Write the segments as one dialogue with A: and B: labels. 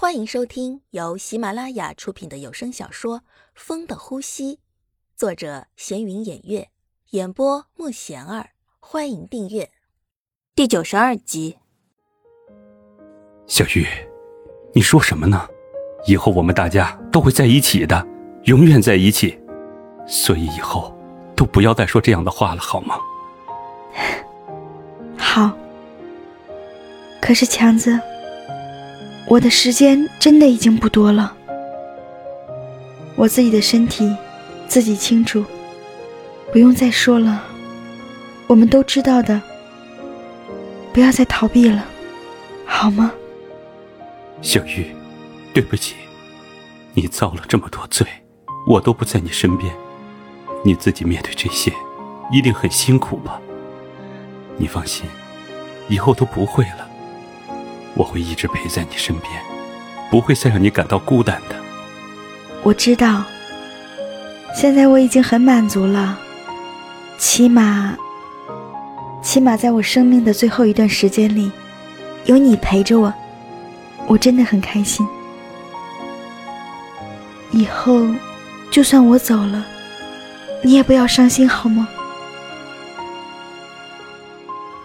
A: 欢迎收听由喜马拉雅出品的有声小说《风的呼吸》，作者闲云掩月，演播慕贤儿。欢迎订阅第九十二集。
B: 小玉，你说什么呢？以后我们大家都会在一起的，永远在一起。所以以后都不要再说这样的话了，好吗？
C: 好。可是强子，我的时间真的已经不多了。我自己的身体自己清楚，不用再说了。我们都知道的，不要再逃避了，好吗？
B: 小玉，对不起，你遭了这么多罪，我都不在你身边，你自己面对这些，一定很辛苦吧？你放心，以后都不会了，我会一直陪在你身边，不会再让你感到孤单的。
C: 我知道，现在我已经很满足了，起码。起码在我生命的最后一段时间里，有你陪着我，我真的很开心。以后，就算我走了，你也不要伤心，好吗？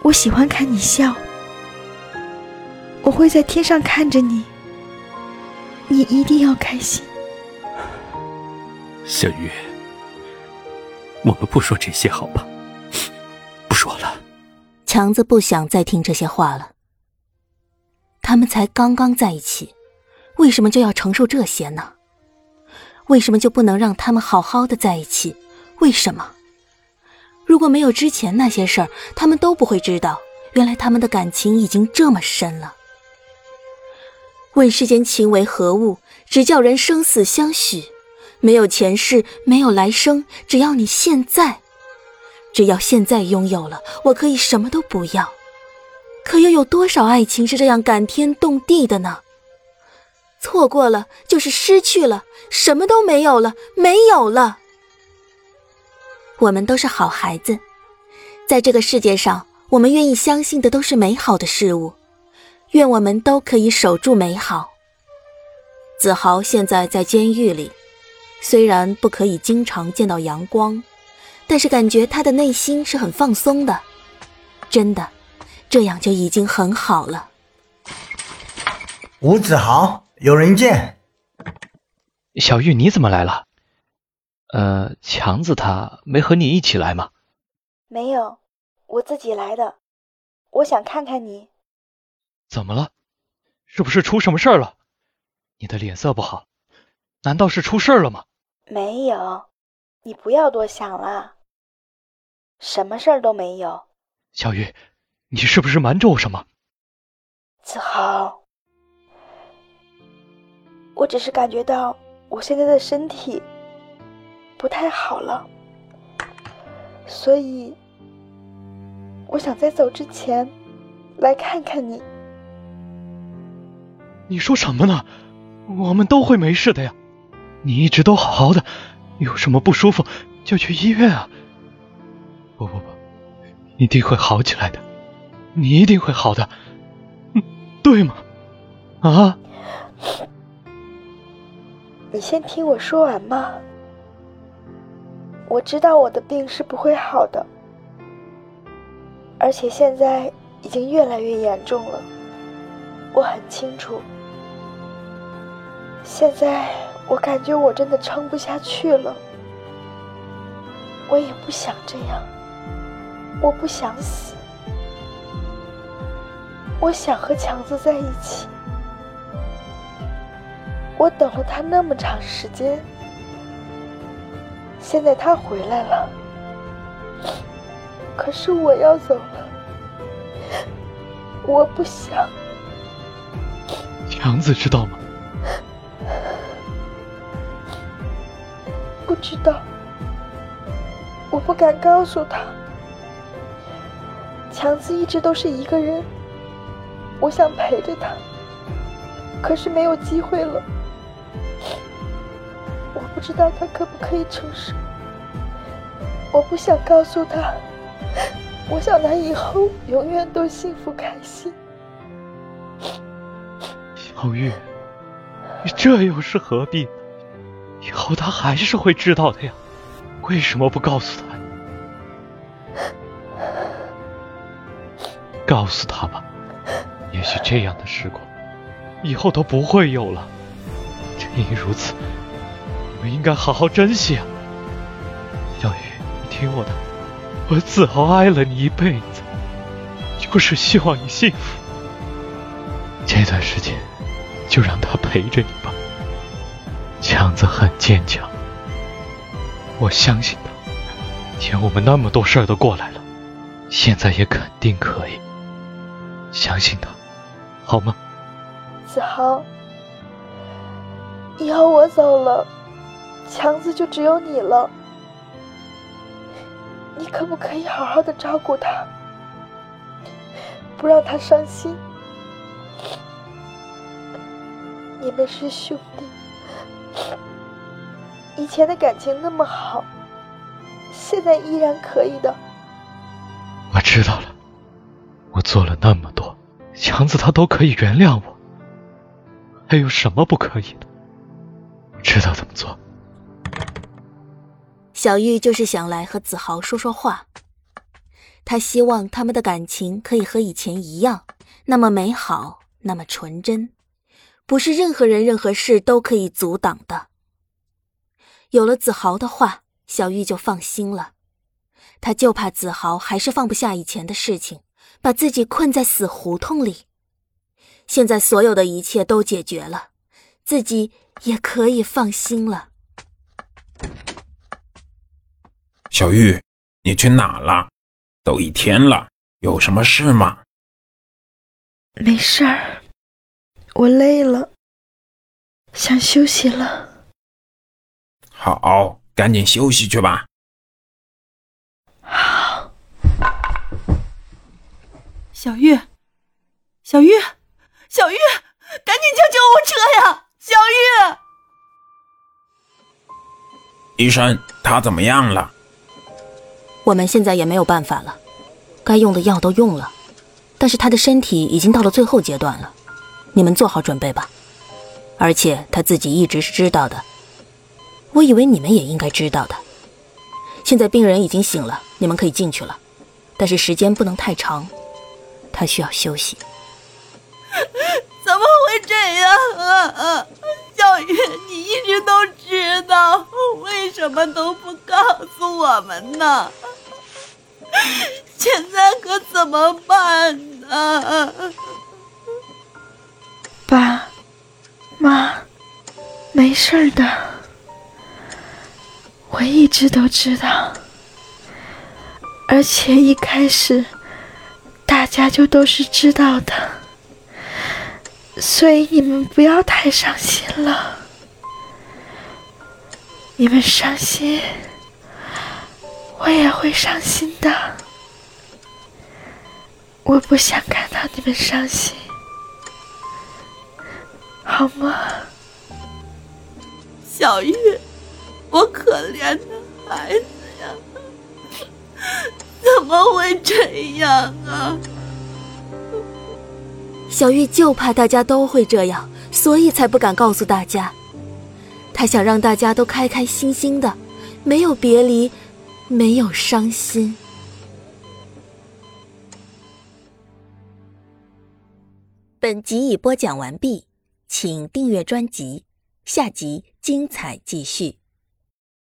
C: 我喜欢看你笑，我会在天上看着你，你一定要开心。
B: 小鱼，我们不说这些，好吧？不说了。
A: 强子不想再听这些话了。他们才刚刚在一起，为什么就要承受这些呢？为什么就不能让他们好好的在一起？为什么？如果没有之前那些事儿，他们都不会知道，原来他们的感情已经这么深了。问世间情为何物？只叫人生死相许。没有前世，没有来生，只要你现在。只要现在拥有了，我可以什么都不要。可又有多少爱情是这样感天动地的呢？错过了就是失去了，什么都没有了，没有了。我们都是好孩子，在这个世界上，我们愿意相信的都是美好的事物。愿我们都可以守住美好。子豪现在在监狱里，虽然不可以经常见到阳光。但是感觉他的内心是很放松的，真的，这样就已经很好了。
D: 吴子豪，有人见。
E: 小玉，你怎么来了？呃，强子他没和你一起来吗？
C: 没有，我自己来的。我想看看你。
E: 怎么了？是不是出什么事儿了？你的脸色不好，难道是出事了吗？
C: 没有，你不要多想了。什么事儿都没有，
E: 小玉，你是不是瞒着我什么？
C: 子豪，我只是感觉到我现在的身体不太好了，所以我想在走之前来看看你。
E: 你说什么呢？我们都会没事的呀，你一直都好好的，有什么不舒服就去医院啊。不不不，一定会好起来的，你一定会好的，嗯，对吗？啊？
C: 你先听我说完嘛。我知道我的病是不会好的，而且现在已经越来越严重了，我很清楚。现在我感觉我真的撑不下去了，我也不想这样。我不想死，我想和强子在一起。我等了他那么长时间，现在他回来了，可是我要走了，我不想。
E: 强子知道吗？
C: 不知道，我不敢告诉他。强子一直都是一个人，我想陪着他，可是没有机会了。我不知道他可不可以承受，我不想告诉他，我想他以后永远都幸福开心。
E: 小玉，你这又是何必呢？以后他还是会知道的呀，为什么不告诉他？告诉他吧，也许这样的时光以后都不会有了。正因如此，我们应该好好珍惜啊。小雨，你听我的，我自豪爱了你一辈子，就是希望你幸福。这段时间就让他陪着你吧。强子很坚强，我相信他。前我们那么多事儿都过来了，现在也肯定可以。相信他，好吗？
C: 子豪，以后我走了，强子就只有你了。你可不可以好好的照顾他，不让他伤心？你们是兄弟，以前的感情那么好，现在依然可以的。
E: 我知道了。我做了那么多，强子他都可以原谅我，还有什么不可以的？知道怎么做。
A: 小玉就是想来和子豪说说话，他希望他们的感情可以和以前一样，那么美好，那么纯真，不是任何人、任何事都可以阻挡的。有了子豪的话，小玉就放心了，他就怕子豪还是放不下以前的事情。把自己困在死胡同里，现在所有的一切都解决了，自己也可以放心了。
F: 小玉，你去哪了？都一天了，有什么事吗？
C: 没事儿，我累了，想休息了。
F: 好，赶紧休息去吧。
G: 小玉，小玉，小玉，赶紧叫救护车呀！小玉，
F: 医生，他怎么样了？
A: 我们现在也没有办法了，该用的药都用了，但是他的身体已经到了最后阶段了，你们做好准备吧。而且他自己一直是知道的，我以为你们也应该知道的。现在病人已经醒了，你们可以进去了，但是时间不能太长。他需要休息。
G: 怎么会这样啊？小月，你一直都知道，为什么都不告诉我们呢？现在可怎么办呢？
C: 妈，没事的。我一直都知道，而且一开始。大家就都是知道的，所以你们不要太伤心了。你们伤心，我也会伤心的。我不想看到你们伤心，好吗？
G: 小玉，我可怜的孩子呀。怎么会这样啊？
A: 小玉就怕大家都会这样，所以才不敢告诉大家。她想让大家都开开心心的，没有别离，没有伤心。本集已播讲完毕，请订阅专辑，下集精彩继续。